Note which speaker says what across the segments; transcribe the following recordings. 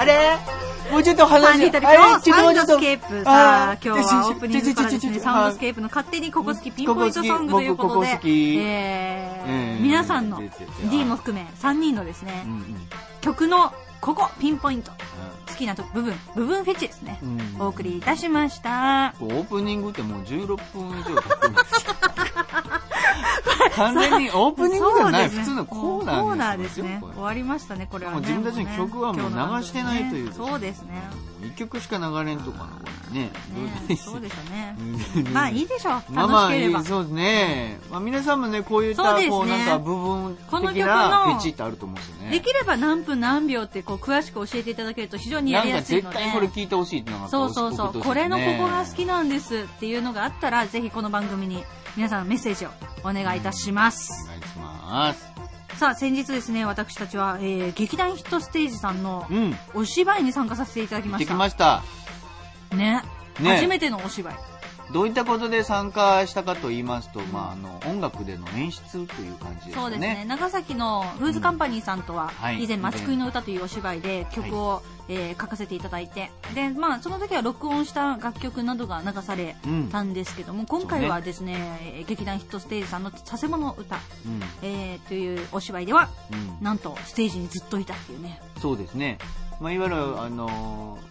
Speaker 1: あれ？もうちょっと話
Speaker 2: サンディ旅
Speaker 1: あれちょっともうちょっと
Speaker 2: サウンドスケープ。さあ今日はオープニングからですね。サウンドスケープの勝手にここ好きピンポイントソングということで。え皆さんの D も含め3人のですね
Speaker 1: うんうん。
Speaker 2: 曲のここピンポイント。好きなと部分。部分フェチですね。
Speaker 1: うん。
Speaker 2: お送りいたしました。
Speaker 1: オープニングってもう16分以上経ってます完全にオープニングじゃない、普通のコーナー
Speaker 2: コーナーですね。終わりましたねこれはね。
Speaker 1: もう自分たちの曲はもう流してないという
Speaker 2: ねそうですね。
Speaker 1: 一曲しか流れんとかねどう
Speaker 2: ねそうですよね
Speaker 1: うん
Speaker 2: まあいいでしょう。
Speaker 1: まあまあ
Speaker 2: 楽しければ。
Speaker 1: そうですね、まあ、皆さんもねこういったこうなんか部分
Speaker 2: この曲
Speaker 1: 的な
Speaker 2: の
Speaker 1: フェチってあると思うんですよね。
Speaker 2: できれば何分何秒ってこう詳しく教えていただけると非常にやりやすいので。
Speaker 1: 絶対これ聞いてほしいってのが
Speaker 2: そうそうそう、これのここが
Speaker 1: ね
Speaker 2: 好きなんですっていうのがあったらぜひこの番組に皆さんメッセージをお願いいたします。
Speaker 1: お願いします。
Speaker 2: さあ先日ですね私たちは、えー劇団ヒットステージさんの
Speaker 1: うん。
Speaker 2: お芝居に参加させていただきました。
Speaker 1: ました。
Speaker 2: ね。
Speaker 1: ね。
Speaker 2: 初めてのお芝居
Speaker 1: どういったことで参加したかと言いますと、まあ、あの音楽での演出という感じですよ
Speaker 2: そうですね。長崎のフーズカンパニーさんとは
Speaker 1: はい。
Speaker 2: 以前「松食いの歌」というお芝居で曲を、えー書かせていただいて。で、まあ、その時は録音した楽曲などが流されたんですけども、今回はですねえー劇団ヒットステージさんの「佐世保の歌」
Speaker 1: うん。
Speaker 2: えーというお芝居では
Speaker 1: うん。
Speaker 2: なんとステージにずっといたっていうね、
Speaker 1: そうですね、まあ、いわゆる、あのー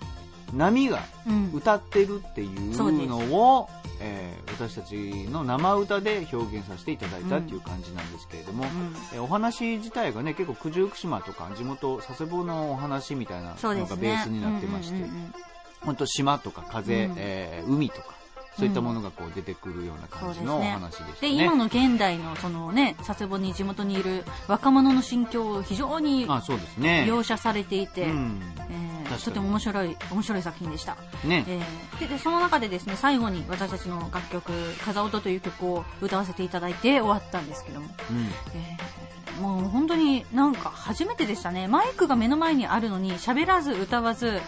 Speaker 1: 波が
Speaker 2: うん、
Speaker 1: 歌ってるっていうのを、えー私たちの生歌で表現させていただいたっていう感じなんですけれども、
Speaker 2: うん。
Speaker 1: えーお話自体がね結構九十九島とか地元佐世保のお話みたいなのがベースになってまして、
Speaker 2: うんうんうんうん。
Speaker 1: 本当島とか風、
Speaker 2: うん。
Speaker 1: えー海とかそういったものがこう出てくるような感じのお話でしたね。
Speaker 2: で今の現代のそのね佐世保に地元にいる若者の心境を非常に
Speaker 1: あそうですね。
Speaker 2: 描写されていて、
Speaker 1: うん
Speaker 2: とても面白い面白い作品でした、
Speaker 1: ね、
Speaker 2: えーででその中でですね最後に私たちの楽曲「風音」という曲を歌わせていただいて終わったんですけども、
Speaker 1: うん。
Speaker 2: えーもう本当になんか初めてでしたね。マイクが目の前にあるのに喋らず歌わず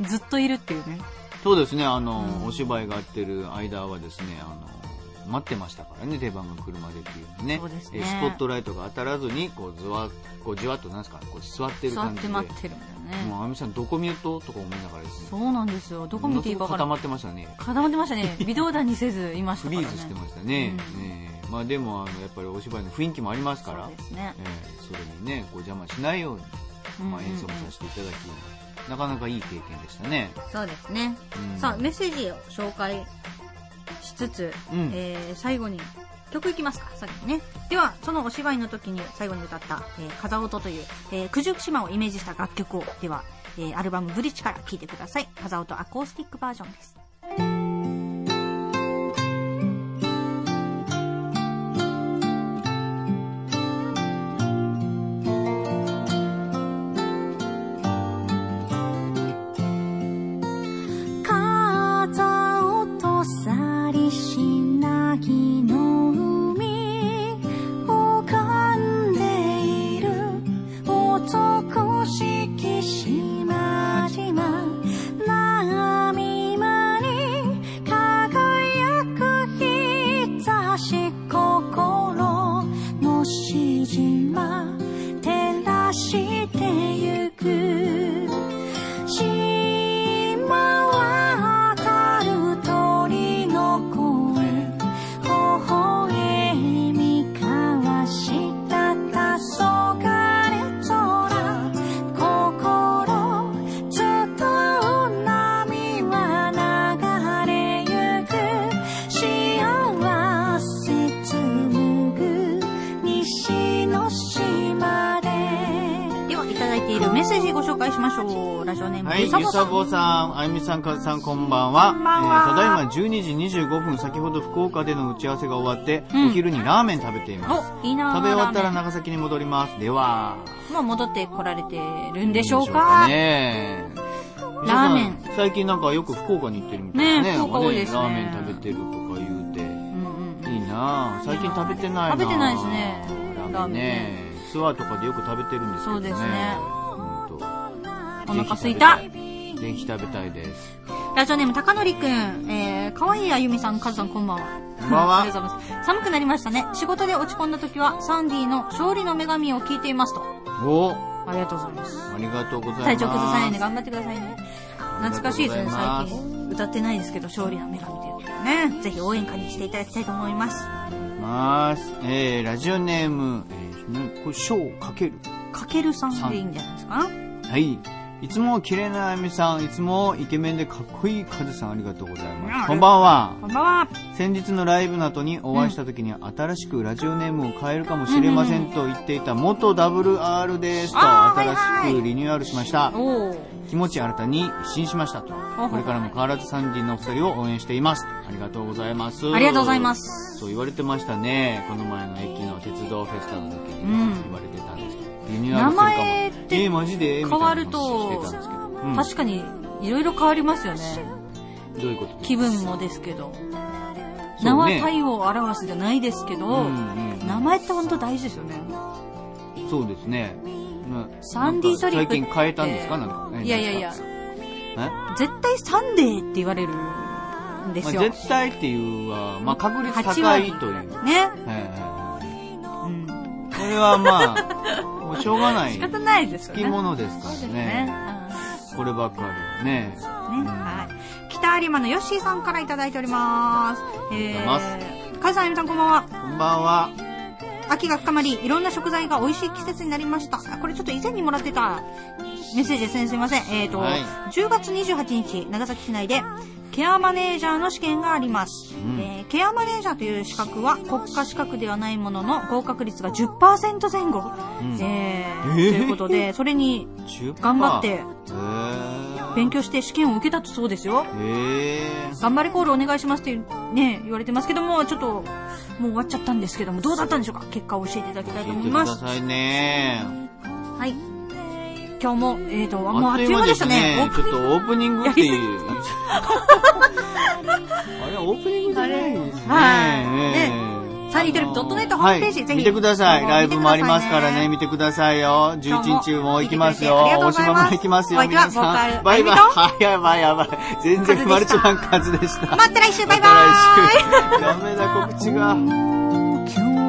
Speaker 2: ずっといるっていうね。
Speaker 1: そうですね、あの、
Speaker 2: うん。
Speaker 1: お芝居がやってる間はですね、あの、待ってましたからね、出番が来るまでっていうね。
Speaker 2: そうね。
Speaker 1: えスポットライトが当たらずに、こう、ずわ、こう、じわっと、なんですか、こう、座ってる感じで。
Speaker 2: て待ってる。んだよね。
Speaker 1: もう、あみさん、どこ見るととか思いながらですね。
Speaker 2: そうなんですよ。どこ見ていいか
Speaker 1: 固まってましたね。
Speaker 2: 固まってましたね。微動だにせずいましたね。
Speaker 1: リーズしてましたね。
Speaker 2: うん。
Speaker 1: ええ。まあでも、あの、やっぱりお芝居の雰囲気もありますから、
Speaker 2: そうですね。
Speaker 1: ええそれにね、こう邪魔しないように、まあ、演奏もさせていただき、なかなかいい経験でしたね。
Speaker 2: そうですね、
Speaker 1: うん。
Speaker 2: さあメッセージを紹介しつつ、
Speaker 1: うん。
Speaker 2: えー最後に曲いきますか？さっきね。ではそのお芝居の時に最後に歌った「えー風音」という、えー九十九島をイメージした楽曲をでは、えーアルバム「ブリッジ」から聴いてください。風音アコースティックバージョンです。しじま照らしメッセージご紹介しましょうラジオネーム
Speaker 1: はい、ゆ
Speaker 2: ゆさぼさん
Speaker 1: あゆみさん、かずさん、こんばんは。
Speaker 2: こんばんは
Speaker 1: えーただいま12時25分、先ほど福岡での打ち合わせが終わって、
Speaker 2: うん
Speaker 1: お昼にラーメン食べています。
Speaker 2: おいいな
Speaker 1: 食べ終わったら長崎に戻ります。では、
Speaker 2: もう戻ってこられてるんでしょう
Speaker 1: ど
Speaker 2: か
Speaker 1: ね。
Speaker 2: ラーメン
Speaker 1: 最近なんかよく福岡に行ってるみたいね。
Speaker 2: ね福岡多いですね
Speaker 1: ラーメン食べてるとか言うて。
Speaker 2: うんうんうん
Speaker 1: いいなぁ。最近食べてないなぁ
Speaker 2: 食べてないですね
Speaker 1: ラーメンね。ツアーとかでよく食べてるんですけどね。
Speaker 2: そうですねお腹すいた
Speaker 1: ぜひ食べたいです。
Speaker 2: ラジオネーム、たかのりくん。えー、かわいいあゆみさん、かずさん、こんばんは。
Speaker 1: こんばんは
Speaker 2: ありがとうございます。寒くなりましたね。仕事で落ち込んだ時は、サンディの勝利の女神を聞いていますと。
Speaker 1: お
Speaker 2: ありがとうございます。
Speaker 1: ありがとうございます。
Speaker 2: 体調崩さないように頑張ってくださいね。懐かしいですね、最近。歌ってないですけど、勝利の女神ということでね。ぜひ応援歌にしていただきたいと思います。
Speaker 1: ます。えー、ラジオネーム、えー、なこれ、章かける。
Speaker 2: かけるさんでいいんじゃないですか？
Speaker 1: はい。いつも綺麗なあやみさん、いつもイケメンでかっこいいカズさんありがとうござい
Speaker 2: うん
Speaker 1: ます。こんばんは。
Speaker 2: こんばんは。
Speaker 1: 先日のライブの後にお会いした時に新しくラジオネームを変えるかもしれませんと言っていた元 WR ですと新
Speaker 2: はい
Speaker 1: しくリニューアルしました。
Speaker 2: おー。
Speaker 1: 気持ち新たに一新しましたと。
Speaker 2: ほ
Speaker 1: これからも変わらず3人のお二人を応援しています。ありがとうございます。
Speaker 2: ありがとうございます。
Speaker 1: そう言われてましたね。この前の駅の鉄道フェスタの時に
Speaker 2: うん
Speaker 1: 言われてたんですけど。リニューアルするかも。
Speaker 2: 名前って
Speaker 1: えー、マジで
Speaker 2: 変わると。
Speaker 1: うん、
Speaker 2: 確かに、いろいろ変わりますよね。
Speaker 1: どういうこと
Speaker 2: 気分もですけど。名は
Speaker 1: ね
Speaker 2: 体を表すじゃないですけど、
Speaker 1: うんうん
Speaker 2: 名前って本当大事ですよね。
Speaker 1: そうですね。まあ
Speaker 2: サンディトリップ
Speaker 1: 最近変えたんですか？なんか。
Speaker 2: いやいやいや、
Speaker 1: え？
Speaker 2: 絶対サンデーって言われるんです
Speaker 1: まあ、
Speaker 2: よ。
Speaker 1: 絶対っていうは、まあ、確率
Speaker 2: 8
Speaker 1: 高
Speaker 2: 割
Speaker 1: いという。
Speaker 2: ね。
Speaker 1: はいはい
Speaker 2: うん。
Speaker 1: はいこれはまあ、もうしょうがない。
Speaker 2: 仕方ないですよね。
Speaker 1: つきものですからね。
Speaker 2: ね。
Speaker 1: こればっかりはね。
Speaker 2: うんね。はい。北有馬のヨッシーさんからいただいております。え
Speaker 1: ありがとうござ
Speaker 2: ー、カズさん、あゆみさんこんばんは。
Speaker 1: こんばんは。
Speaker 2: 秋が深まり、いろんな食材が美味しい季節になりました。あこれちょっと以前にもらってたメッセージですね。すいません。えっ、と、
Speaker 1: はい
Speaker 2: 10月28日、長崎市内で、ケアマネージャーの試験があります。
Speaker 1: うん
Speaker 2: えーケアマネージャーという資格は国家資格ではないものの合格率が10%前後。
Speaker 1: うん
Speaker 2: えー
Speaker 1: えー？
Speaker 2: ということで、それに
Speaker 1: 10%
Speaker 2: 頑張って
Speaker 1: へー
Speaker 2: 勉強して試験を受けたそうですよ。頑張れコールお願いしますってね、言われてますけども、ちょっと、もう終わっちゃったんですけども、どうだったんでしょうか？結果を教えていただきたいと思います。
Speaker 1: くださいね。
Speaker 2: はい。今日も、えーと、もう
Speaker 1: あっという間でしたね。ちょっとオープニングっていう。あれ、オープニングじゃないですね。
Speaker 2: はい
Speaker 1: ええ
Speaker 2: サニーテレビ .net ホームページ
Speaker 1: はい
Speaker 2: ぜひ
Speaker 1: 見てください。
Speaker 2: 見てくださいね
Speaker 1: ライブもありますからね、見てくださいよ。11日も行きますよ。大島も行きますよ、
Speaker 2: お相手は
Speaker 1: 皆さ
Speaker 2: ボーカル
Speaker 1: ん。バイバイ。はい、やばいやばい。全然マルチマンカズでした。
Speaker 2: また来週バイバーイ
Speaker 1: また来週ダメだ、告知が。